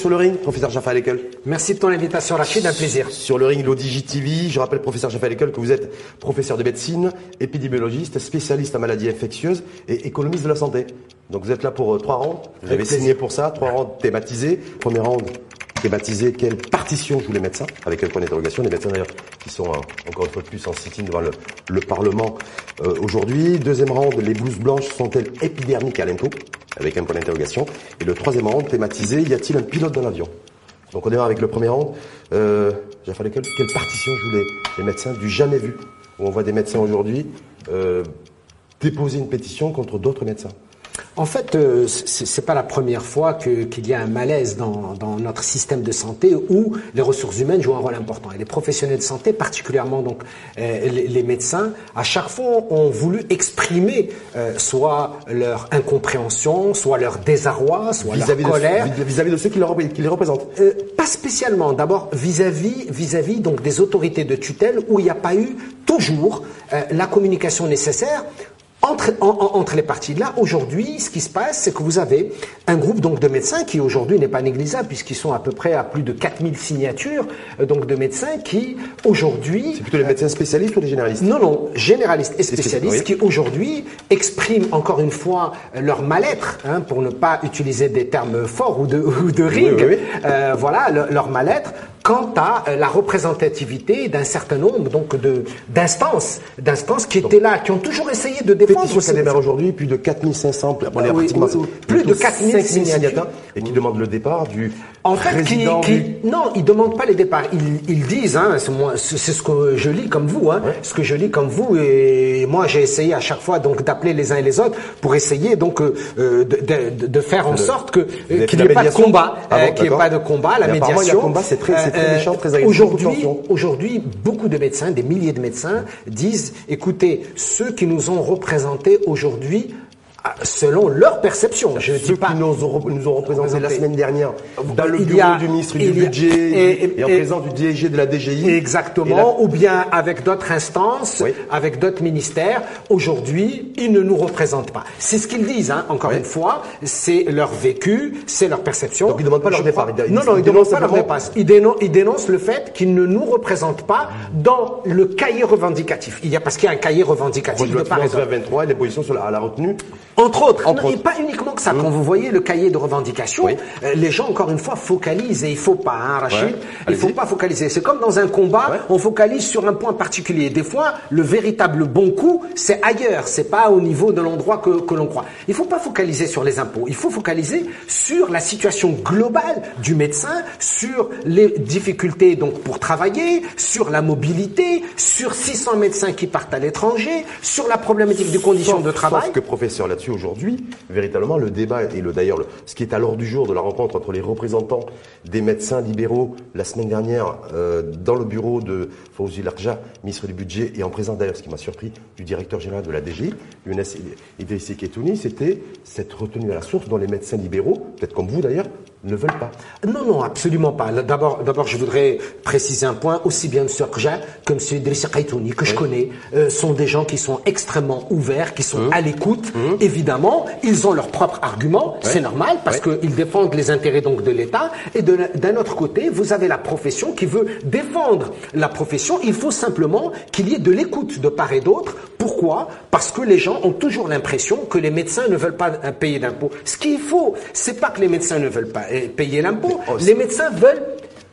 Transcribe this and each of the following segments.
Sur le ring, professeur Jaffa Lekel. Merci de ton invitation, Rachid, un plaisir. Sur le ring l'ODJ TV, je rappelle, professeur Jaffa Lekel, que vous êtes professeur de médecine, épidémiologiste, spécialiste en maladies infectieuses et économiste de la santé. Donc vous êtes là pour euh, trois rounds. Vous avez signé pour ça, trois rounds thématisés. Premier round thématisé quelle partition jouent les médecins, avec un point d'interrogation. Les médecins d'ailleurs qui sont euh, encore une fois de plus en sit-in devant le, le Parlement euh, aujourd'hui. Deuxième round, les blouses blanches sont-elles épidermiques à l'impôt? Avec un point d'interrogation. Et le troisième round thématisé, y a-t-il un pilote dans l'avion Donc on démarre avec le premier round. Euh, J'ai fallu quelle, quelle partition jouent les, les médecins du jamais vu? Où on voit des médecins aujourd'hui déposer une pétition contre d'autres médecins. En fait, euh, c'est c'est pas la première fois qu'il y a un malaise dans, dans notre système de santé où les ressources humaines jouent un rôle important. Et les professionnels de santé, particulièrement donc euh, les, les médecins, à chaque fois ont voulu exprimer euh, soit leur incompréhension, soit leur désarroi, soit Vis-à-vis leur colère. de, vis-à-vis de ceux qui, leur- qui les représentent. Euh, pas spécialement. D'abord vis-à-vis vis-à-vis donc des autorités de tutelle où il n'y a pas eu toujours la communication nécessaire. Entre, en- en- entre les parties. Là, aujourd'hui, ce qui se passe, c'est que vous avez un groupe donc de médecins qui aujourd'hui n'est pas négligeable puisqu'ils sont à peu près à plus de 4000 signatures euh, donc de médecins qui aujourd'hui C'est plutôt les médecins spécialistes ou les généralistes non, non, généralistes et spécialistes qui aujourd'hui expriment encore une fois euh, leur mal-être, hein, pour ne pas utiliser des termes forts ou de, ou de ring, oui, oui. euh, voilà, le- leur mal-être quant à euh, la représentativité d'un certain nombre donc de d'instances, d'instances qui étaient là, qui ont toujours essayé de défendre Pétition démarre aujourd'hui, plus de 4500, bon, Ah oui, oui, oui. Plus de 4000 5000 signatures. et qui demandent le départ du En fait, qui, qui- non, ils demandent pas les départs. Ils, ils disent, hein, c'est moi- c'est c'est ce que je lis comme vous, hein, ce que je lis comme vous. Et moi, j'ai essayé à chaque fois donc d'appeler les uns et les autres pour essayer donc euh, euh, de, de- de faire en sorte que euh, qu'il n'y ait pas de combat, Ah euh, qu'il n'y ait pas de combat, la médiation. combat, c'est très- très méchant, très agressif, Aujourd'hui, beaucoup de tension. aujourd'hui, beaucoup de médecins, des milliers de médecins disent, écoutez, ceux qui nous ont représentés aujourd'hui. Selon leur perception, je dis Ceux pas. qui nous ont, nous ont représentés la semaine dernière dans le bureau a- du ministre du budget et- et, et- en présence du DG de la DGI. Exactement, ou bien avec d'autres instances, Oui. avec d'autres ministères. Aujourd'hui, ils ne nous représentent pas. C'est ce qu'ils disent, hein, encore Oui. une fois, c'est leur vécu, c'est leur perception. Donc, ils demandent pas leur départ, ils- Non, non, ils ne demandent pas leur départ. Ils dénoncent, ils dénoncent le fait qu'ils ne nous représentent pas dans le cahier revendicatif. Il y a parce qu'il y a un cahier revendicatif de part et finances d'autre. 2023 et les positions sur la, à la retenue. Entre autres, Entre Non, et autres. pas uniquement que ça. Quand vous voyez le cahier de revendication, Oui. euh, les gens, encore une fois, focalisent et il faut pas, hein, Rachid, Ouais. il faut pas focaliser. C'est comme dans un combat, Ouais. on focalise sur un point particulier. Des fois, le véritable bon coup, c'est ailleurs, c'est pas au niveau de l'endroit que, que l'on croit. Il faut pas focaliser sur les impôts, il faut focaliser sur la situation globale du médecin, sur les difficultés donc pour travailler, sur la mobilité, sur 600 médecins qui partent à l'étranger, sur la problématique des conditions Sauf- de travail. Sauf que professeur aujourd'hui, véritablement le débat et le d'ailleurs le- ce qui est à l'ordre du jour de la rencontre entre les représentants des médecins libéraux la semaine dernière euh, dans le bureau de Fawzi Larja, ministre du budget et en présence d'ailleurs ce qui m'a surpris du directeur général de la DGI, Younes Idrissi Ketouni, c'était cette retenue à la source dont les médecins libéraux, peut-être comme vous d'ailleurs, ne veulent pas. Non, non, absolument pas. D'abord, d'abord, je voudrais préciser un point. Aussi bien M. Rja que M. Idriss Kaitouni, que je connais, euh, sont des gens qui sont extrêmement ouverts, qui sont à l'écoute. Évidemment, ils ont leurs propres arguments. C'est normal parce qu'ils défendent les intérêts donc de l'État. Et d'un autre côté, vous avez la profession qui veut défendre la profession. Il faut simplement qu'il y ait de l'écoute de part et d'autre. Pourquoi? Parce que les gens ont toujours l'impression que les médecins ne veulent pas payer d'impôts. Ce qu'il faut, c'est pas que les médecins ne veulent pas payer l'impôt. oh, les médecins veulent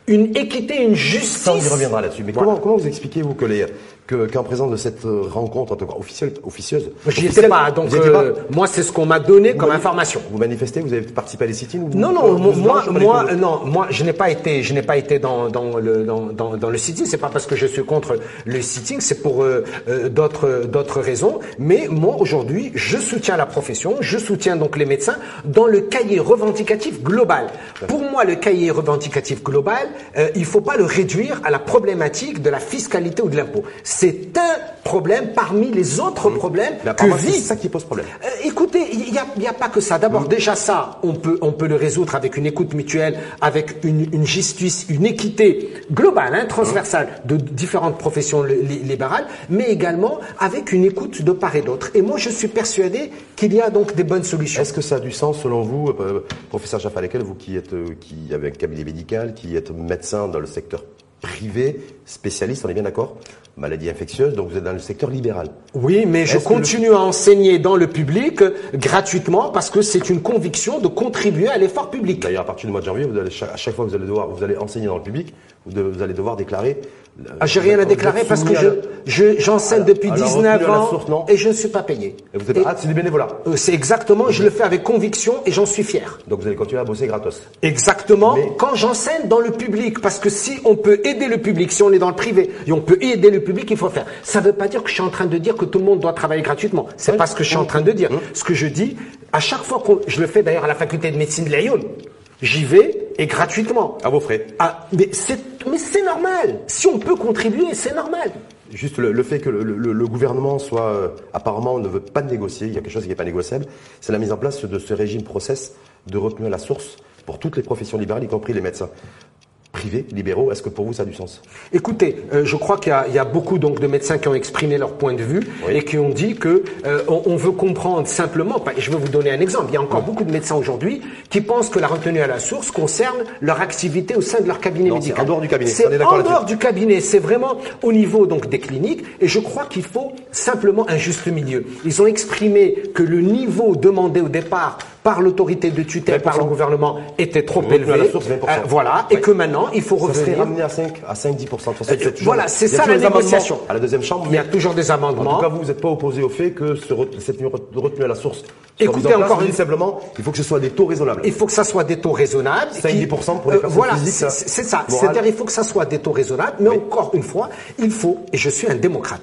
une équité, une justice. Ça, on y reviendra là-dessus. Mais comment, comment vous expliquez, vous, que les, que, qu'en présence de cette euh, rencontre, en tout cas officielle, officieuse. J'y étais pas, donc euh, moi c'est ce qu'on m'a donné comme information. Vous manifestez, vous avez participé à des sit Non, non, moi, moi, non, moi, je n'ai pas été, je n'ai pas été dans, dans le dans, dans, dans le sitting. C'est pas parce que je suis contre le sitting, c'est pour euh, d'autres d'autres raisons. Mais moi aujourd'hui, je soutiens la profession, je soutiens donc les médecins dans le cahier revendicatif global. Pour moi, le cahier revendicatif global, euh, il faut pas le réduire à la problématique de la fiscalité ou de l'impôt c'est un problème parmi les autres mmh. problèmes que vit. C'est ça qui pose problème. Euh, écoutez, il n'y a, y a, pas que ça. D'abord, mmh. déjà ça, on peut, on peut le résoudre avec une écoute mutuelle, avec une, une justice, une équité globale, hein, transversale de différentes professions libérales, mais également avec une écoute de part et d'autre. Et moi, je suis persuadé qu'il y a donc des bonnes solutions. Est-ce que ça a du sens selon vous, euh, professeur Jaffalekel, vous qui êtes, euh, qui avez un cabinet médical, qui êtes médecin dans le secteur privé, spécialiste, on est bien d'accord? Maladie infectieuse, donc vous êtes dans le secteur libéral. Oui, mais je continue à enseigner dans le public gratuitement parce que c'est une conviction de contribuer à l'effort public. D'ailleurs, à partir du mois de janvier, vous allez, à chaque fois que vous allez devoir, vous allez enseigner dans le public, vous, allez devoir déclarer. Ah, j'ai rien à déclarer parce que je, j'enseigne depuis 19 ans et je ne suis pas payé. Et vous êtes, ah, c'est du bénévolat. Euh, c'est exactement, je le fais avec conviction et j'en suis fier. Donc vous allez continuer à bosser gratos. Exactement. Quand j'enseigne dans le public, parce que si on peut aider le public, si on est dans le privé et on peut aider le public, il faut faire. Ça ne veut pas dire que je suis en train de dire que tout le monde doit travailler gratuitement. C'est pas ce que je suis en train de dire. Ce que je dis, à chaque fois que je le fais d'ailleurs à la faculté de médecine de Lyon, j'y vais et gratuitement. À vos frais. Ah, mais c'est mais c'est normal. Si on peut contribuer, c'est normal. Juste le, fait que le, gouvernement soit euh, apparemment ne veut pas négocier, il y a quelque chose qui n'est pas négociable, c'est la mise en place de ce régime process de retenue à la source pour toutes les professions libérales, y compris les médecins privés, libéraux. Est-ce que pour vous ça a du sens? Écoutez, euh, je crois qu'il y, y, a beaucoup donc de médecins qui ont exprimé leur point de vue et qui ont dit que euh, on, veut comprendre simplement. Je vais vous donner un exemple. Il y a encore beaucoup de médecins aujourd'hui qui pensent que la retenue à la source concerne leur activité au sein de leur cabinet médical. En dehors du cabinet. C'est en dehors du cabinet. C'est vraiment au niveau donc des cliniques. Et je crois qu'il faut simplement un juste milieu. Ils ont exprimé que le niveau demandé au départ par l'autorité de tutelle, par le gouvernement, était trop élevé. À la source, 20%. Euh, voilà, et que maintenant, il faut revenir. Ramené à 5, à 5, 10%. Euh, voilà, c'est ça la négociation. À la deuxième chambre. Il y a toujours des amendements. En tout cas, vous, n'êtes pas opposé au fait que ce, cette retenue à la source. Écoutez encore une... simplement, il faut que ce soit des taux raisonnables. Il faut que ça soit des taux raisonnables. 5, 10% pour les euh, voilà. C'est ça. C'est-à-dire, il faut que ça soit des taux raisonnables. Mais encore une fois, il faut, et je suis un démocrate,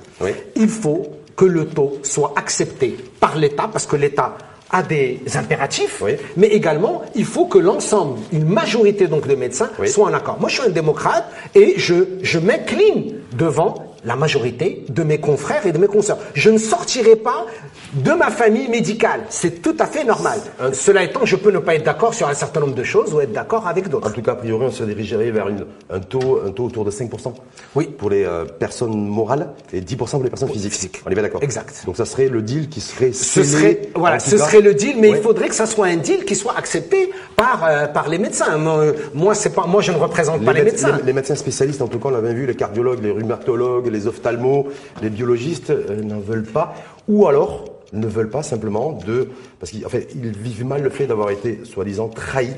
il faut que le taux soit accepté par l'État, parce que l'État a des impératifs, mais également il faut que l'ensemble, une majorité donc de médecins soient en accord. Moi, je suis un démocrate et je, je m'incline devant la majorité de mes confrères et de mes consoeurs. Je ne sortirai pas de ma famille médicale. C'est tout à fait normal. Cela étant, je peux ne pas être d'accord sur un certain nombre de choses ou être d'accord avec d'autres. En tout cas, a priori, on se dirigerait vers une, un, taux, un taux autour de 5% oui. pour les euh, personnes morales et 10% pour les personnes physiques. On est bien d'accord Exact. Donc ça serait le deal qui serait Ce serait, voilà, ce serait le deal, mais il faudrait que ça soit un deal qui soit accepté par, euh, par les médecins. Moi, c'est pas, moi, je ne représente pas les médecins. Les, médecins spécialistes, en tout cas, on l'avait vu, les cardiologues, les rhumatologues, les ophtalmos, les biologistes euh, n'en veulent pas. Ou alors, ne veulent pas simplement de... Parce qu'ils fait, ils vivent mal le fait d'avoir été, soi-disant, trahis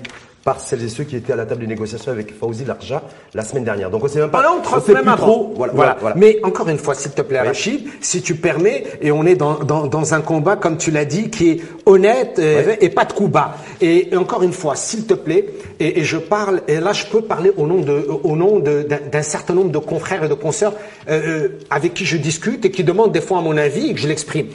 par celles et ceux qui étaient à la table des négociations avec Fauzi Larja la semaine dernière. Donc on sait même pas. on on sait même trop. Voilà, voilà. voilà, Mais encore une fois, s'il te plaît, Rachid, si tu permets, et on est dans, dans, dans un combat, comme tu l'as dit, qui est honnête euh, et pas de coup bas. Et, encore une fois, s'il te plaît, et, et, je parle, et là je peux parler au nom de, au nom d'un certain nombre de confrères et de consoeurs euh, euh, avec qui je discute et qui demandent des fois à mon avis et que je l'exprime.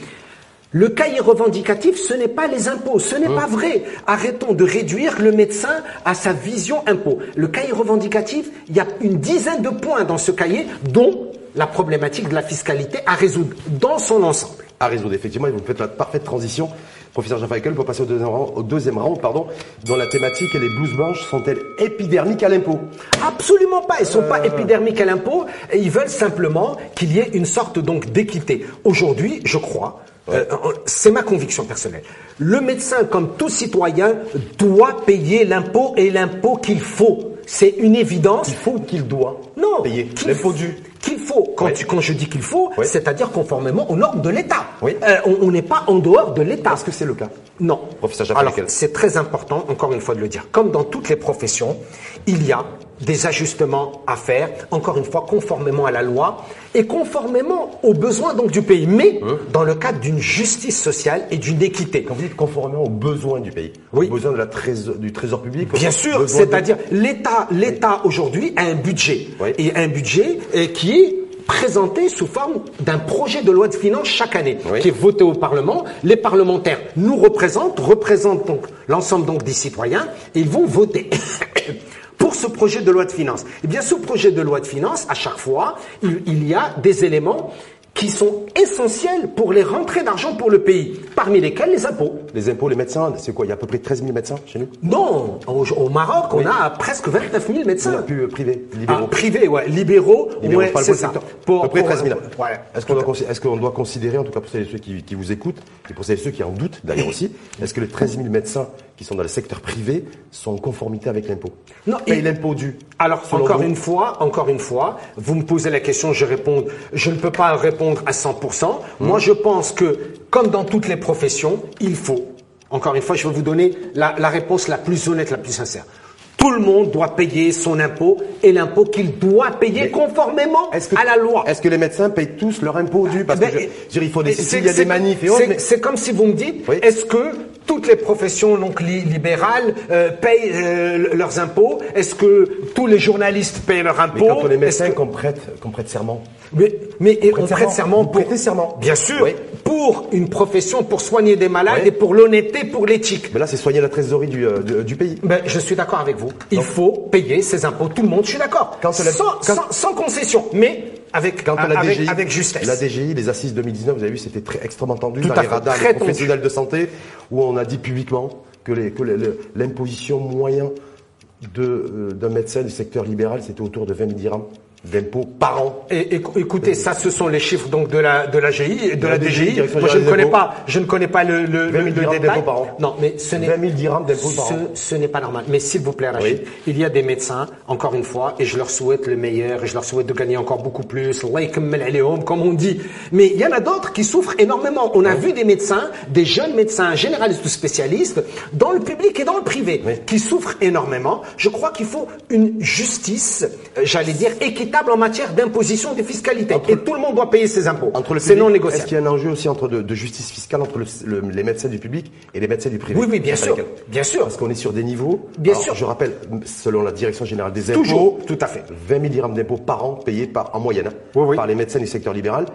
Le cahier revendicatif, ce n'est pas les impôts, ce n'est pas vrai. Arrêtons de réduire le médecin à sa vision impôt. Le cahier revendicatif, il y a une dizaine de points dans ce cahier, dont la problématique de la fiscalité à résoudre dans son ensemble. À résoudre, effectivement, et vous faites la parfaite transition, professeur Jean Feikel, pour passer au deuxième rang, au deuxième rang pardon, dont la thématique et les blouses blanches sont-elles épidermiques à l'impôt? Absolument pas, elles ne sont pas euh. épidermiques à l'impôt, et ils veulent simplement qu'il y ait une sorte donc d'équité. Aujourd'hui, je crois, euh, c'est ma conviction personnelle. Le médecin, comme tout citoyen, doit payer l'impôt et l'impôt qu'il faut. C'est une évidence. Il faut qu'il doit non, payer l'impôt dû. Qu'il faut. Quand, quand je dis qu'il faut, c'est-à-dire conformément aux normes de l'État. Oui. Euh, on n'est pas en dehors de l'État. Est-ce que c'est le cas? Non. Professeur Alors, c'est très important, encore une fois, de le dire. Comme dans toutes les professions, il y a des ajustements à faire, encore une fois, conformément à la loi et conformément aux besoins donc du pays, mais Hein dans le cadre d'une justice sociale et d'une équité. Quand vous dites conformément aux besoins du pays, Oui. aux besoins de la trésor- du trésor public. Bien sûr, de- c'est-à-dire l'État, aujourd'hui a un budget Oui. et un budget euh, qui est présenté sous forme d'un projet de loi de finances chaque année, Oui. qui est voté au Parlement. Les parlementaires nous représentent, représentent donc l'ensemble donc des citoyens, et ils vont voter. Pour ce projet de loi de finances. Eh bien, ce projet de loi de finances, à chaque fois, il, il y a des éléments qui sont essentiels pour les rentrées d'argent pour le pays, parmi lesquels les impôts. Les impôts, les médecins, c'est quoi Il y a à peu près 13 000 médecins chez nous Non, au, au Maroc, on Oui. a presque 29 000 On médecins. pu euh, privé, Ah, libéraux. privé, ouais. Libéraux, Libéraux, ouais, c'est ça. secteur. Pour- à peu près pour- 13 000. ouais. Est-ce qu'on doit, considérer, en tout cas pour celles et ceux qui, qui vous écoutent, et pour celles et ceux qui en doutent d'ailleurs aussi, est-ce que les 13 000 médecins qui sont dans le secteur privé sont en conformité avec l'impôt? Non, Payent il- l'impôt dû Alors, encore vous? une fois, encore une fois, vous me posez la question, je réponds, je ne peux pas répondre à 100%. Mmh. Moi, je pense que, comme dans toutes les professions, il faut, encore une fois, je vais vous donner la, la réponse la plus honnête, la plus sincère. Tout le monde doit payer son impôt et l'impôt qu'il doit payer Mais conformément que- à la loi. Est-ce que les médecins payent tous leur impôt dû? Parce que je, je dire, il faut des il y a des manifs et autres, c'est- mais comme si vous me dites, Oui. est-ce que toutes les professions donc li- libérales euh, payent euh, leurs impôts? Est-ce que tous les journalistes payent leurs impôts mais quand on est médecin, qu'on prête, qu'on prête serment, mais, mais on prête prête serment. serment Vous pour serment. Bien sûr, Oui. Pour une profession, pour soigner des malades et pour l'honnêteté, pour l'éthique. mais là c'est soigner la trésorerie du, euh, du, du pays. Ben, je suis d'accord avec vous. Il faut payer ses impôts, tout le monde, je suis d'accord. Sans, sans- sans concession, mais avec, la avec, DGI, avec justesse. la DGI, les assises 2019, vous avez vu, c'était très extrêmement tendu Tout à les radars tendu. professionnels de santé, où on a dit publiquement que les- que l'imposition moyen de, euh, d'un médecin du secteur libéral, c'était autour de 20 000 dirhams d'impôts par an. Et, écou- écoutez, ça, ce sont les chiffres donc de la de la GI et de, De la, DGI, Moi, je ne connais pas, je ne connais pas le, le, 20 000 le dirhams détail. d'impôts par an. Non, mais ce n'est 20 000 dirhams d'impôts par ce, an. ce n'est pas normal. Mais s'il vous plaît, Rachid, Oui. il y a des médecins, encore une fois, et je leur souhaite le meilleur, et je leur souhaite de gagner encore beaucoup plus, alayhom, comme on dit. Mais il y en a d'autres qui souffrent énormément. On a vu des médecins, des jeunes médecins généralistes ou spécialistes, dans le public et dans le privé, Oui. qui souffrent énormément. Je crois qu'il faut une justice, euh, j'allais dire, équitable en matière d'imposition des fiscalités. Entre- et tout le monde doit payer ses impôts. Entre le C'est non Est-ce négociable. qu'il y a un enjeu aussi entre de, de justice fiscale entre le- le- les médecins du public et les médecins du privé? Oui, oui, bien sûr. Bien sûr. Parce qu'on est sur des niveaux. Bien Alors, sûr. Je rappelle, selon la direction générale des impôts, Toujours, tout à fait. 20 000 dirhams d'impôts par an payés par, en moyenne hein, Oui, oui. par les médecins du secteur libéral.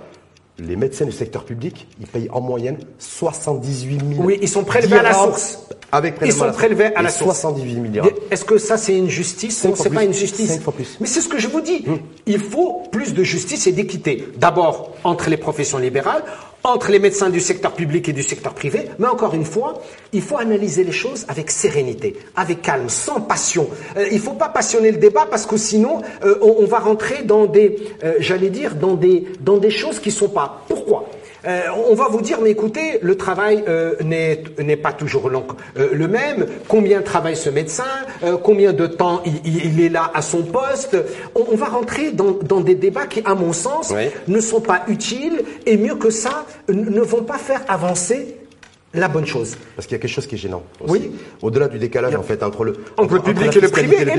Les médecins du secteur public, ils payent en moyenne 78 000 Oui, ils sont prélevés à la source. Avec Ils sont prélevés à la source. 78 000 dirhams. Est-ce que ça c'est une justice? Non, c'est pas une justice. Cinq fois plus. Mais c'est ce que je vous dis. Il faut plus de justice et d'équité. D'abord entre les professions libérales, entre les médecins du secteur public et du secteur privé. Mais encore une fois, il faut analyser les choses avec sérénité, avec calme, sans passion. Euh, il faut pas passionner le débat parce que sinon euh, on, va rentrer dans des, euh, j'allais dire, dans des, dans des choses qui sont pas. Pourquoi? Euh, on va vous dire, mais écoutez, le travail euh, n'est n'est pas toujours long, euh, le même. Combien travaille ce médecin Euh, Combien de temps il, il- il est là à son poste? On, on va rentrer dans, dans des débats qui, à mon sens, Oui. ne sont pas utiles et mieux que ça, ne vont pas faire avancer la bonne chose. Parce qu'il y a quelque chose qui est gênant. Aussi. Oui. Au-delà du décalage, en fait, entre le, Entre le public et le privé, et même-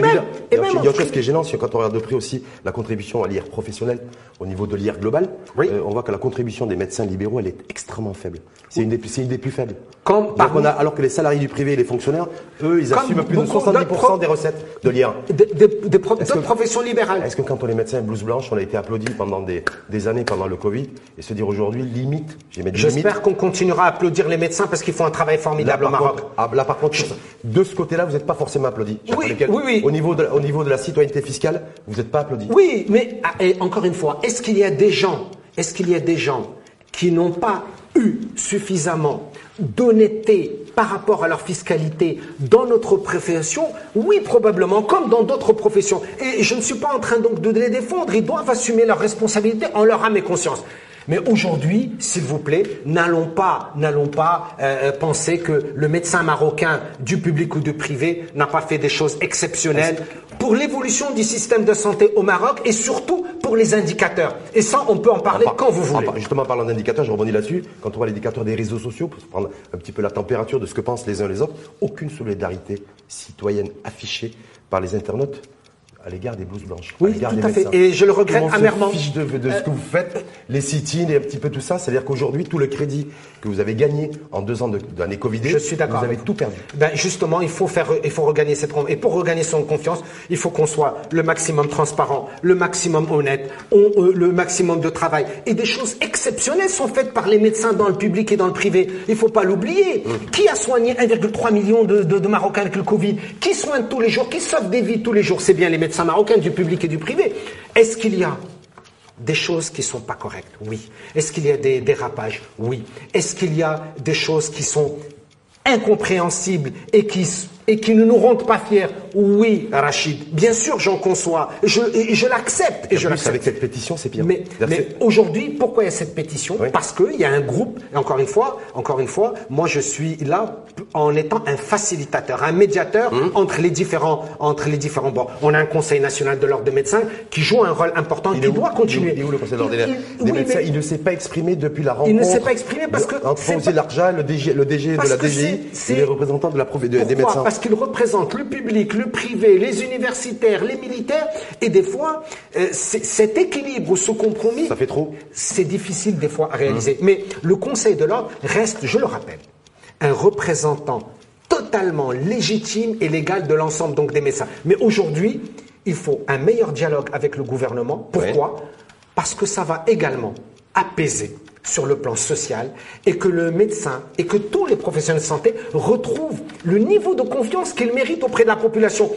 il y et a même il y a entre- autre chose qui est gênant, c'est quand on regarde de près aussi la contribution à l'IR professionnel au niveau de l'IR global. Oui. euh, on voit que la contribution des médecins libéraux, elle est extrêmement faible. C'est une, des une des plus faibles. Comme on a, alors que les salariés du privé et les fonctionnaires, eux, ils assument plus de beaucoup 70% d'autres pro- des recettes de l'IR. Des, des- des pro- Est-ce d'autres que- professions libérales. Est-ce que quand on est médecin blouse blanche, on a été applaudi pendant des, des années pendant le Covid, et se dire aujourd'hui, limite, j'ai. J'espère qu'on continuera à applaudir les médecins parce qu'ils font un travail Là formidable au par, Maroc. contre, ah, là, par contre, de ce côté-là, vous n'êtes pas forcément applaudi. Oui, oui, oui. Au niveau, de, au niveau de la citoyenneté fiscale, vous n'êtes pas applaudi. Oui, mais ah, et encore une fois, est-ce qu'il y a des gens, est-ce qu'il y a des gens qui n'ont pas eu suffisamment d'honnêteté par rapport à leur fiscalité dans notre profession? Oui, probablement, comme dans d'autres professions. Et je ne suis pas en train donc de les défendre. Ils doivent assumer leurs responsabilités en leur âme et conscience. Mais aujourd'hui, s'il vous plaît, n'allons pas, n'allons pas euh, penser que le médecin marocain du public ou du privé n'a pas fait des choses exceptionnelles pour l'évolution du système de santé au Maroc et surtout pour les indicateurs. Et ça, on peut en parler Par- quand vous voulez. par- justement, en parlant d'indicateurs, je rebondis là-dessus. Quand on voit l'indicateur des réseaux sociaux, pour se prendre un petit peu la température de ce que pensent les uns les autres, aucune solidarité citoyenne affichée par les internautes à l'égard des blouses blanches. Oui, à tout à fait. Et je le regrette se amèrement. fiche de, de ce que vous faites, les sit-ins et un petit peu tout ça. C'est-à-dire qu'aujourd'hui, tout le crédit que vous avez gagné en deux ans de- d'année Covid, Je suis d'accord vous avez tout perdu. Ben justement, il faut faire, il faut regagner cette confiance. Et pour regagner son confiance, il faut qu'on soit le maximum transparent, le maximum honnête, on- euh, le maximum de travail. Et des choses exceptionnelles sont faites par les médecins dans le public et dans le privé. Il faut pas l'oublier. Qui a soigné 1,3 million de, de- de Marocains avec le Covid? Qui soigne tous les jours? Qui sauve des vies tous les jours? C'est bien les médecins marocains du public et du privé. Est-ce qu'il y a des choses qui sont pas correctes? Oui. Est-ce qu'il y a des dérapages? Oui. Est-ce qu'il y a des choses qui sont incompréhensibles et qui ne nous rendent pas fiers? Oui, Rachid. Bien sûr, j'en conçois. Je, et je l'accepte. Et En je l'accepte. avec cette pétition, c'est pire. Mais, mais aujourd'hui, pourquoi il y a cette pétition Oui. Parce qu'il y a un groupe, et encore une fois, encore une fois, moi je suis là en étant un facilitateur, un médiateur Hum. entre les différents entre les différents bords. On a un Conseil national de l'ordre des médecins qui joue un rôle important, Il qui doit continuer. Il est où le Conseil d'ordre Il- des, oui, médecins Il ne s'est pas exprimé depuis la rencontre. Il ne s'est pas exprimé parce de- que entre pas- Larja, le DG, le DG de la DGI, et les représentants de la de- des médecins. Parce qu'ils représentent le public, le privé, les universitaires, les militaires, et des fois, euh, cet équilibre ou ce compromis, Ça fait trop. c'est difficile des fois à réaliser. Mais le Conseil de l'ordre reste, je le rappelle, un représentant totalement légitime et légal de l'ensemble donc des médecins. Mais aujourd'hui, il faut un meilleur dialogue avec le gouvernement. Pourquoi? Parce que ça va également apaiser sur le plan social et que le médecin et que tous les professionnels de santé retrouvent le niveau de confiance qu'ils méritent auprès de la population.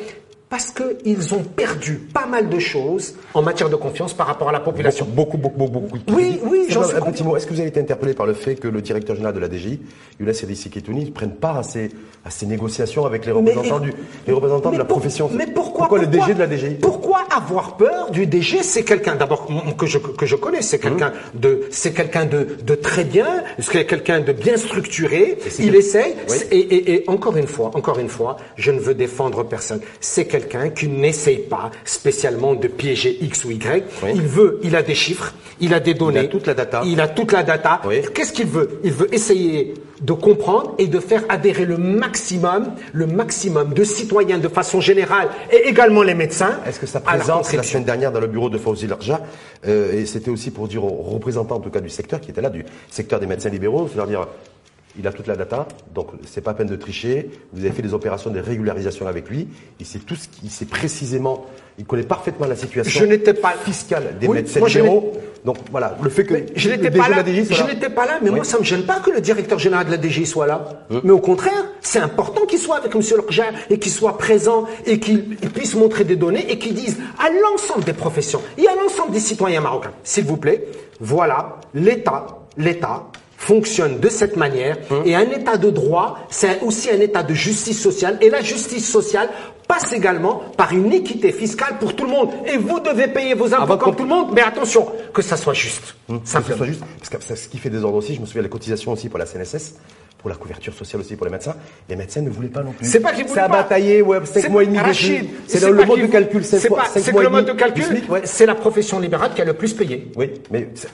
Parce qu'ils ont perdu pas mal de choses en matière de confiance par rapport à la population. Beaucoup, beaucoup, beaucoup, beaucoup. Oui, oui, j'en suis petit mot. Est-ce que vous avez été interpellé par le fait que le directeur général de la DGI, Younes Edissi Ketouni, prenne part à ces, à ces négociations avec les représentants, Mais- du, les représentants de la pour- profession? Mais pourquoi, le DG de la DGI Pourquoi avoir peur du DG C'est quelqu'un d'abord que je, que je connais, c'est quelqu'un Mmh. de c'est quelqu'un de, de très bien, c'est quelqu'un de bien structuré. Il essaye. Oui. Et, et- et encore une fois, encore une fois, je ne veux défendre personne. C'est quelqu'un qui n'essaye pas spécialement de piéger X ou Y. Oui. Il veut, il a des chiffres, il a des données, toute la data. Il a toute la data. Oui. Qu'est-ce qu'il veut? Il veut essayer de comprendre et de faire adhérer le maximum, le maximum de citoyens de façon générale et également les médecins. Est-ce que la présence la contribution. semaine dernière dans le bureau de Fawzi Larja, euh, et c'était aussi pour dire aux représentants en tout cas du secteur qui était là, du secteur des médecins libéraux, c'est leur dire il a toute la data, donc c'est pas peine de tricher. Vous avez fait des opérations de régularisation avec lui. Il sait tout ce qu'il sait précisément. Il connaît parfaitement la situation Je n'étais pas fiscale des Oui, médecins moi, libéraux. Donc voilà, le fait que Je n'étais pas là. Je n'étais pas là, mais Oui. moi ça me gêne pas que le directeur général de la DG soit là. Mais au contraire, c'est important qu'il soit avec M. Lorja et qu'il soit présent et qu'il il puisse montrer des données et qu'il dise à l'ensemble des professions et à l'ensemble des citoyens marocains, s'il vous plaît, voilà, l'État, l'État fonctionne de cette manière. Et un état de droit, c'est aussi un état de justice sociale. Et la justice sociale passe également par une équité fiscale pour tout le monde. Et vous devez payer vos impôts Avant comme qu'on- tout le monde, mais attention, que ça soit juste. Que ce Simplement. soit juste, parce que c'est ce qui fait désordre aussi, je me souviens des cotisations aussi pour la CNSS, pour la couverture sociale aussi pour les médecins. Les médecins ne voulaient pas non plus. C'est pas qu'ils voulaient C'est à pas. batailler, ouais, 5 C'est mois et demi Rachid. C'est le, mode de calcul, C'est le mode de calcul, c'est la profession libérale qui a le plus payé. Oui, mais ça,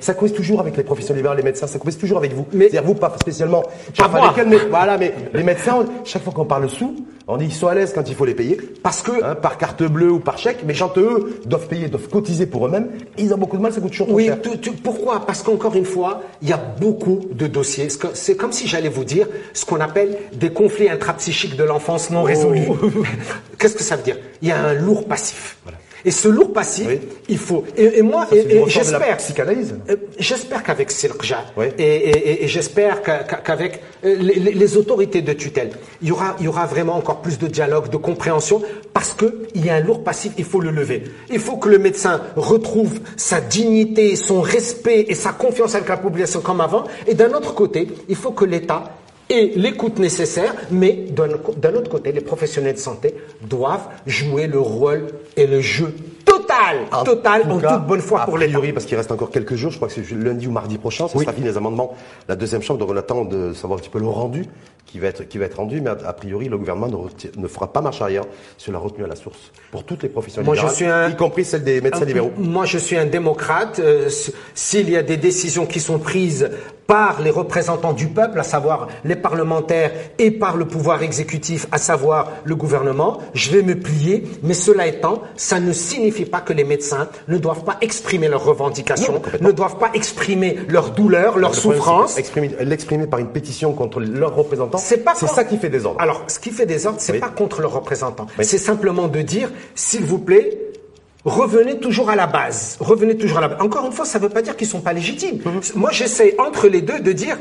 ça coïncide toujours avec les professions libérales, les médecins, ça coïncide toujours avec vous. Mais- C'est-à-dire vous, pas spécialement. Pas Jean moi. Fallekel, mais voilà, mais les médecins, chaque fois qu'on parle sous, on dit qu'ils sont à l'aise quand il faut les payer. Parce que- Hein, par carte bleue ou par chèque, mais quand eux doivent payer, doivent cotiser pour eux-mêmes, ils ont beaucoup de mal, ça coûte toujours trop Oui, cher. tu- tu- pourquoi? Parce qu'encore une fois, il y a beaucoup de dossiers. C'est comme si j'allais vous dire ce qu'on appelle des conflits intrapsychiques de l'enfance non résolus. Qu'est-ce que ça veut dire? Il y a un lourd passif. Et ce lourd passif, Oui. il faut. Et, et moi, Ça, et, et j'espère. psychanalyse. Euh, J'espère qu'avec Silkja Oui. et, j'espère qu'a- qu'a- qu'avec euh, les, les- autorités de tutelle, il y, aura, il y aura vraiment encore plus de dialogue, de compréhension, parce qu'il y a un lourd passif, il faut le lever. Il faut que le médecin retrouve sa dignité, son respect et sa confiance avec la population comme avant. Et d'un autre côté, il faut que l'État ait l'écoute nécessaire, mais d'un autre côté, les professionnels de santé doivent jouer le rôle et le jeu total, total, tout en cas, toute bonne foi pour l'État. priori, parce qu'il reste encore quelques jours, je crois que c'est lundi ou mardi prochain, ça sera fini les amendements, la deuxième chambre, donc on attend de savoir un petit peu le rendu qui va être, qui va être rendu, mais a, priori, le gouvernement ne, fera pas marche arrière sur la retenue à la source pour toutes les professions moi, libérales, je suis un, y compris celle des médecins libéraux. Moi, je suis un démocrate. Euh, s'il y a des décisions qui sont prises par les représentants du peuple, à savoir les parlementaires, et par le pouvoir exécutif, à savoir le gouvernement, je vais me plier. Mais cela étant, ça ne signifie pas que les médecins ne doivent pas exprimer leurs revendications, ne doivent pas exprimer leurs douleurs, leurs souffrances. L'exprimer par une pétition contre leurs représentants, c'est ça qui fait des ordres. Alors, ce qui fait des ordres, c'est pas contre leurs représentants. C'est simplement de dire, s'il vous plaît, revenez toujours à la base. Revenez toujours à la base. Encore une fois, ça ne veut pas dire qu'ils ne sont pas légitimes. Mhm. Moi, j'essaie entre les deux de dire,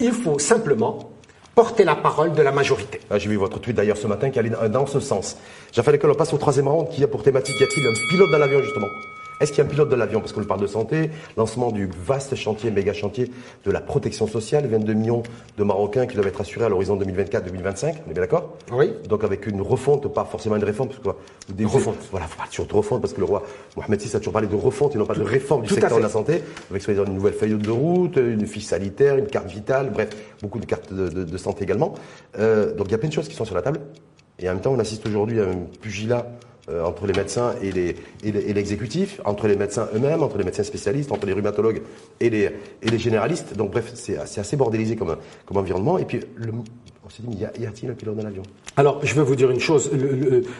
il faut simplement porter la parole de la majorité. Ah, J'ai vu votre tweet d'ailleurs ce matin qui allait dans ce sens. J'ai fait l'école, on passe au troisième round qui a pour thématique, y a-t-il un pilote dans l'avion justement? Est-ce qu'il y a un pilote de l'avion? Parce qu'on parle de santé, lancement du vaste chantier, méga chantier de la protection sociale, 22 millions de Marocains qui doivent être assurés à l'horizon 2024-2025, on est bien d'accord? Oui. Donc avec une refonte, pas forcément une réforme, parce que une refonte. Voilà, faut pas toujours de refonte, parce que le roi Mohamed VI a toujours parlé de refonte et non pas de réforme du secteur de la santé, avec soi une nouvelle feuille de route, une fiche sanitaire, une carte vitale, bref, beaucoup de cartes de, santé également. Euh, donc il y a plein de choses qui sont sur la table. Et en même temps, on assiste aujourd'hui à un pugilat euh, entre les médecins et, les, et l'exécutif, entre les médecins eux-mêmes, entre les médecins spécialistes, entre les rhumatologues et les, et les généralistes. Donc bref, c'est assez bordélisé comme, comme environnement. Et puis, le, on s'est dit, y a-t-il un pilote dans l'avion? Alors, je veux vous dire une chose.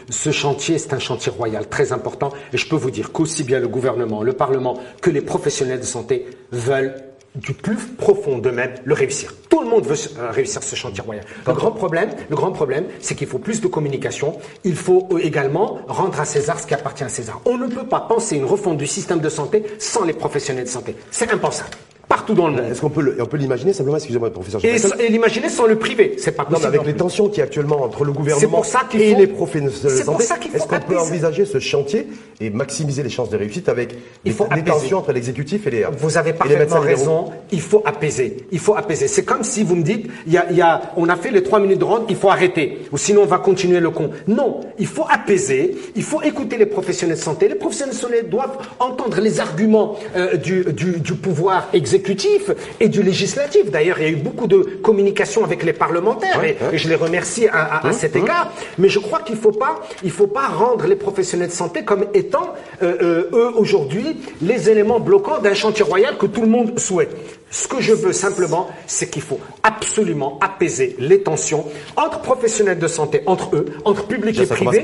ce chantier, c'est un chantier royal très important. Et je peux vous dire qu'aussi bien le gouvernement, le Parlement que les professionnels de santé veulent du plus profond d'eux-mêmes le réussir. Tout le monde veut euh, réussir ce chantier royal. Le grand problème, le grand problème, c'est qu'il faut plus de communication. Il faut euh, également rendre à César ce qui appartient à César. On ne peut pas penser une refonte du système de santé sans les professionnels de santé. C'est impensable partout dans le monde. Est-ce qu'on peut, on peut l'imaginer simplement, excusez-moi, professeur Et, et l'imaginer sans le privé, c'est pas possible. Non, mais avec les tensions qui actuellement entre le gouvernement et les professionnels de santé, est-ce qu'on peut envisager ce chantier et maximiser les chances de réussite avec il faut des, tensions entre l'exécutif et les Vous avez parfaitement raison. Il faut apaiser. Il faut apaiser. C'est comme si vous me dites, il y a, il y a, on a fait les trois minutes de ronde, il faut arrêter, ou sinon on va continuer le con. Non, il faut apaiser. Il faut écouter les professionnels de santé. Les professionnels de santé doivent entendre les arguments euh, du, du, du pouvoir exécutif et du législatif. D'ailleurs, il y a eu beaucoup de communication avec les parlementaires et, je les remercie à, à, cet égard. Mais je crois qu'il ne faut pas, il faut pas rendre les professionnels de santé comme étant euh, euh, eux aujourd'hui les éléments bloquants d'un chantier royal que tout le monde souhaite. Ce que je veux simplement, c'est qu'il faut absolument apaiser les tensions entre professionnels de santé, entre eux, entre public et privé,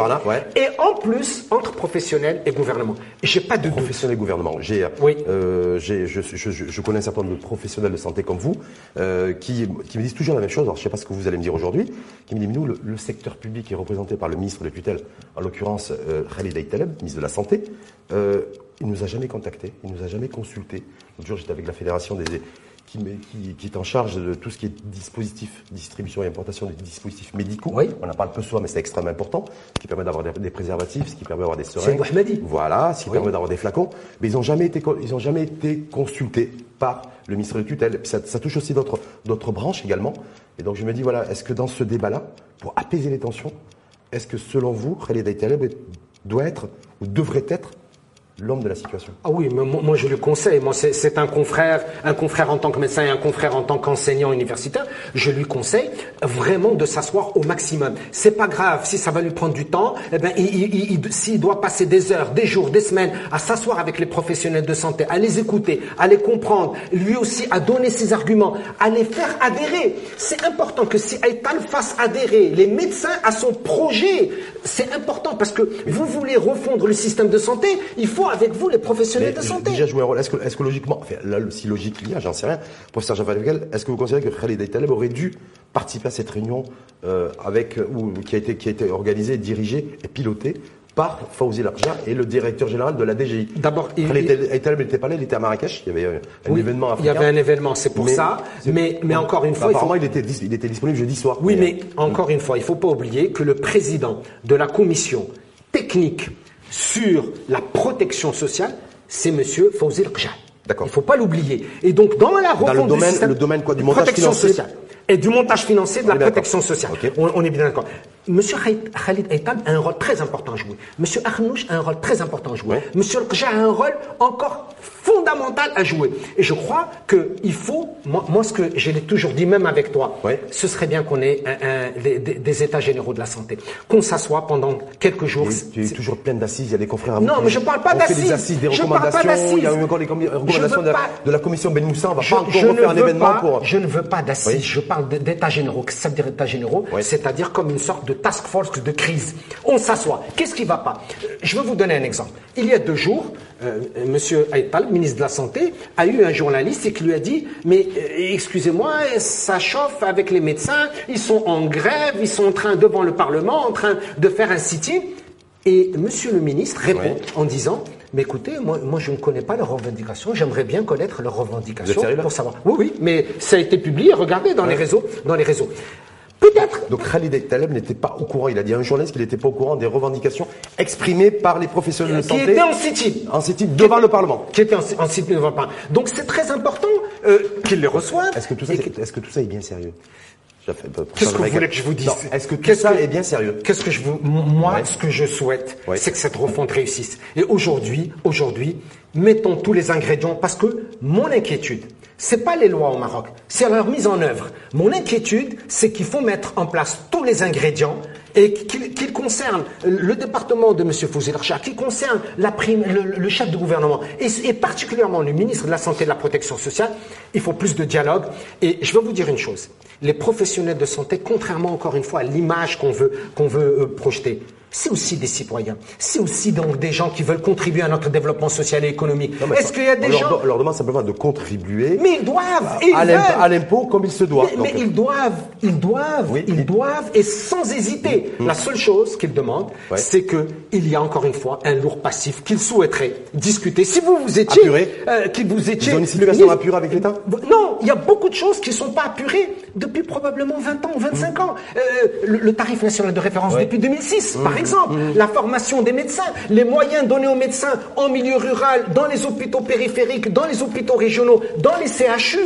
et en plus entre professionnels et gouvernement. Et j'ai pas de professionnels et gouvernement. J'ai, oui. euh, je, je, je, je, connais un certain nombre de professionnels de santé comme vous euh, qui, qui, me disent toujours la même chose. Alors je sais pas ce que vous allez me dire aujourd'hui. Qui me disent nous, le, secteur public est représenté par le ministre de tutelle, en l'occurrence euh, Khalid Aitaleb, ministre de la santé. Il nous a jamais contacté, il nous a jamais consulté. L'autre jour, j'étais avec la fédération des qui, qui, est en charge de tout ce qui est dispositif, distribution et importation des dispositifs médicaux. Oui. On en parle peu souvent, mais c'est extrêmement important. Ce qui permet d'avoir des, préservatifs, ce qui permet d'avoir des seringues. C'est Voilà, ce qui permet d'avoir des flacons. Mais ils n'ont jamais été, ils ont jamais été consultés par le ministre de tutelle. ça, ça touche aussi d'autres, d'autres branches également. Et donc je me dis, voilà, est-ce que dans ce débat-là, pour apaiser les tensions, est-ce que selon vous, Khaled Taleb doit être ou devrait être l'homme de la situation. Ah oui, mais moi, je lui conseille. Moi, c'est un confrère, un confrère en tant que médecin et un confrère en tant qu'enseignant universitaire. Je lui conseille vraiment de s'asseoir au maximum. C'est pas grave si ça va lui prendre du temps. Eh ben, s'il doit passer des heures, des jours, des semaines à s'asseoir avec les professionnels de santé, à les écouter, à les comprendre, lui aussi à donner ses arguments, à les faire adhérer. C'est important que si Aital fasse adhérer les médecins à son projet, c'est important parce que vous voulez refondre le système de santé, il faut avec vous les professionnels de santé. Déjà joué un rôle. Est-ce que, est que, logiquement, enfin, là, si logique il y a, j'en sais rien, professeur Jafar est-ce que vous considérez que Khalid Taleb aurait dû participer à cette réunion euh, avec, ou, qui, a été, qui a été organisée, dirigée et pilotée par Fawzi Larja et le directeur général de la DGI. D'abord, il, n'était pas là, il était à Marrakech. Il y avait un événement africain. Il y avait un événement, c'est pour ça. Mais, mais encore une fois, apparemment, il, était, il était disponible jeudi soir. Oui, mais, encore une fois, il faut pas oublier que le président de la commission technique sur la protection sociale, c'est Monsieur Fawzi Rja. D'accord. Il ne faut pas l'oublier. Et donc, dans la dans le domaine, le domaine quoi, du montage protection financier sociale et du montage financier de la protection sociale. On, est bien d'accord. Monsieur Khalid Aital a un rôle très important à jouer. Monsieur Arnouch a un rôle très important à jouer. Monsieur Rja a un rôle encore fondamental à jouer. Et je crois qu'il faut, moi, ce que je l'ai toujours dit, même avec toi, ce serait bien qu'on ait des, états généraux de la santé. Qu'on s'assoit pendant quelques jours. Tu es toujours plein d'assises, il y a des confrères à Non, mais je ne parle pas d'assises. des recommandations. Il y a encore les recommandations de, la commission Ben Moussa. On va pas encore refaire un événement pour. Je ne veux pas d'assises, je parle d'états généraux. Qu'est-ce que ça veut dire états généraux? C'est-à-dire comme une sorte de task force de crise. On s'assoit. Qu'est-ce qui ne va pas? Je vais vous donner un exemple. Il y a deux jours, euh, Monsieur Aital, ministre de la Santé, a eu un journaliste et qui lui a dit Mais euh, excusez-moi, ça chauffe avec les médecins, ils sont en grève, ils sont en train, devant le Parlement, en train de faire un sit-in. Et Monsieur le ministre répond en disant mais écoutez, moi, moi je ne connais pas leurs revendications, j'aimerais bien connaître leurs revendications pour savoir. Oui, oui, mais ça a été publié, regardez dans les réseaux, dans les réseaux. Peut-être. Donc Khalid Taleb n'était pas au courant. Il a dit à un journaliste qu'il n'était pas au courant des revendications exprimées par les professionnels de santé. Qui étaient en sit-in. En sit devant le Parlement. Qui étaient en, sit-in devant le Parlement. Donc c'est très important euh, qu'ils les reçoivent. Est-ce que, tout ça, est, que tout ça est bien sérieux? Qu'est-ce que vous voulez que je vous dise Est-ce que tout ça est bien sérieux Qu'est-ce que je vous, moi, ce que je souhaite, c'est que cette refonte réussisse. Et aujourd'hui, aujourd'hui, mettons tous les ingrédients parce que mon inquiétude, c'est pas les lois au Maroc, c'est leur mise en œuvre. Mon inquiétude, c'est qu'il faut mettre en place tous les ingrédients et qu'il concerne le département de M. Fouzil qui concerne la prime, le, chef de gouvernement et, particulièrement le ministre de la Santé et de la Protection sociale, il faut plus de dialogue. Et je vais vous dire une chose, les professionnels de santé, contrairement encore une fois à l'image qu'on veut, qu'on veut euh, projeter, c'est aussi des citoyens. C'est aussi donc des gens qui veulent contribuer à notre développement social et économique. Est-ce qu'il y a des gens... Leur, on leur demande simplement de contribuer... Mais ils doivent À l'impôt comme il se doit. Mais, ils doivent, ils doivent, ils doivent, et sans hésiter. La seule chose qu'ils demandent, c'est qu'il y a encore une fois un lourd passif qu'ils souhaiteraient discuter. Si vous vous étiez... Apuré euh, vous étiez... Ils ont une situation apurée avec l'État? Non, il y a beaucoup de choses qui ne sont pas apurées depuis probablement 20 ans ou 25 ans. Euh, le, tarif national de référence depuis 2006, par exemple, la formation des médecins, les moyens donnés aux médecins en milieu rural, dans les hôpitaux périphériques, dans les hôpitaux régionaux, dans les CHU,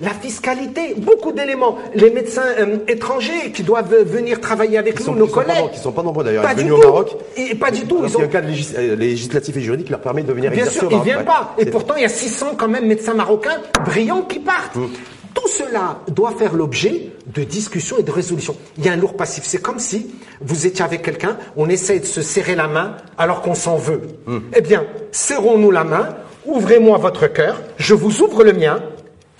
la fiscalité, beaucoup d'éléments. Les médecins euh, étrangers qui doivent venir travailler avec nous, nos collègues. Qui ne sont pas nombreux d'ailleurs, pas venus au Maroc. Et pas du tout. Il y a un cadre euh, législatif et juridique qui leur permet de venir Bien sûr, ils ne viennent pas. Et pourtant, il y a 600 quand même médecins marocains brillants qui partent. Mmh. Tout cela doit faire l'objet de discussions et de résolutions. Il y a un lourd passif. C'est comme si vous étiez avec quelqu'un, on essaie de se serrer la main alors qu'on s'en veut. Hmm. Eh bien, serrons-nous la main, ouvrez-moi votre cœur, je vous ouvre le mien,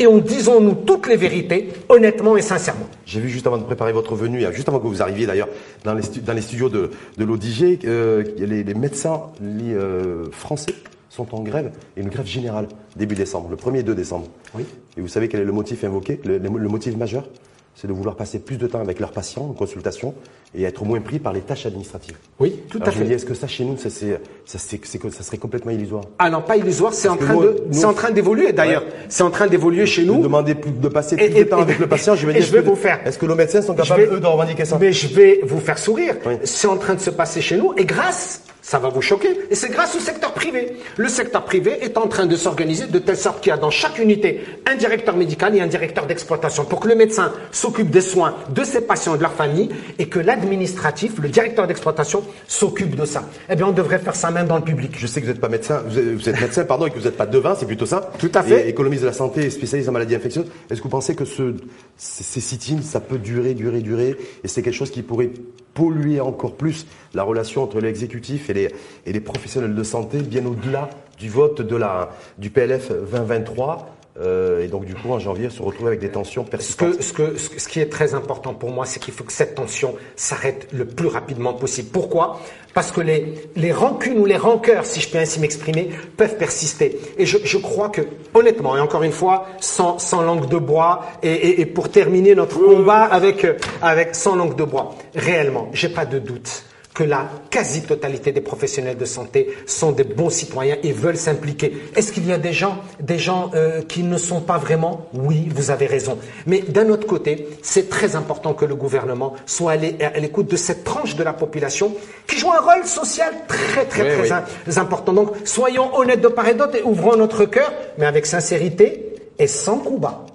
et on disons-nous toutes les vérités, honnêtement et sincèrement. J'ai vu juste avant de préparer votre venue, juste avant que vous arriviez d'ailleurs, dans les, dans les studios de, de l'ODG, euh, les, les, médecins euh, français sont en grève, et une grève générale, début décembre, le 1er et 2 décembre. Oui. Et vous savez quel est le motif invoqué, le, motif majeur? C'est de vouloir passer plus de temps avec leurs patients en consultation et être moins pris par les tâches administratives. Oui, tout à fait. est-ce que ça, chez nous, ça, ça, ça, serait complètement illusoire? Ah non, pas illusoire, c'est en, train de, c'est en train d'évoluer d'ailleurs. C'est en train d'évoluer chez nous. De demander plus, de passer plus de temps avec le patient, je vais dire. je vais vous faire. Est-ce que nos médecins sont capables, eux, de revendiquer ça? Mais je vais vous faire sourire. C'est en train de se passer chez nous et grâce ça va vous choquer. Et c'est grâce au secteur privé. Le secteur privé est en train de s'organiser de telle sorte qu'il y a dans chaque unité un directeur médical et un directeur d'exploitation pour que le médecin s'occupe des soins de ses patients et de leur famille et que l'administratif, le directeur d'exploitation, s'occupe de ça. Eh bien, on devrait faire ça même dans le public. Je sais que vous n'êtes pas médecin, vous êtes, médecin, pardon, et que vous n'êtes pas devin, c'est plutôt ça. Tout à fait. Et économiste de la santé et spécialiste en maladies infectieuses. Est-ce que vous pensez que ce, ces sit ça peut durer, durer, durer, et c'est quelque chose qui pourrait polluer encore plus la relation entre l'exécutif et les, et les professionnels de santé, bien au-delà du vote de la, du PLF 2023. Euh, et donc, du coup, en janvier, se retrouver avec des tensions persistantes. Ce, que, ce, que, ce qui est très important pour moi, c'est qu'il faut que cette tension s'arrête le plus rapidement possible. Pourquoi? Parce que les, les rancunes ou les rancœurs, si je peux ainsi m'exprimer, peuvent persister. Et je, je, crois que, honnêtement, et encore une fois, sans, sans langue de bois, et, et, et pour terminer notre combat avec, avec sans langue de bois, réellement, j'ai pas de doute que la quasi-totalité des professionnels de santé sont des bons citoyens et veulent s'impliquer. Est-ce qu'il y a des gens, des gens euh, qui ne sont pas vraiment? Oui, vous avez raison. Mais d'un autre côté, c'est très important que le gouvernement soit allé à l'écoute de cette tranche de la population qui joue un rôle social très très très important. Donc soyons honnêtes de part et d'autre et ouvrons notre cœur, mais avec sincérité et sans coup bas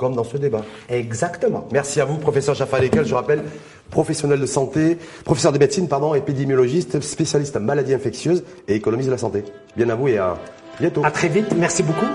comme dans ce débat. Exactement. Merci à vous, professeur Jaffa. Je rappelle, professionnel de santé, professeur de médecine, pardon, épidémiologiste, spécialiste en maladies infectieuses et économiste de la santé. Bien à vous et à bientôt. À très vite. Merci beaucoup.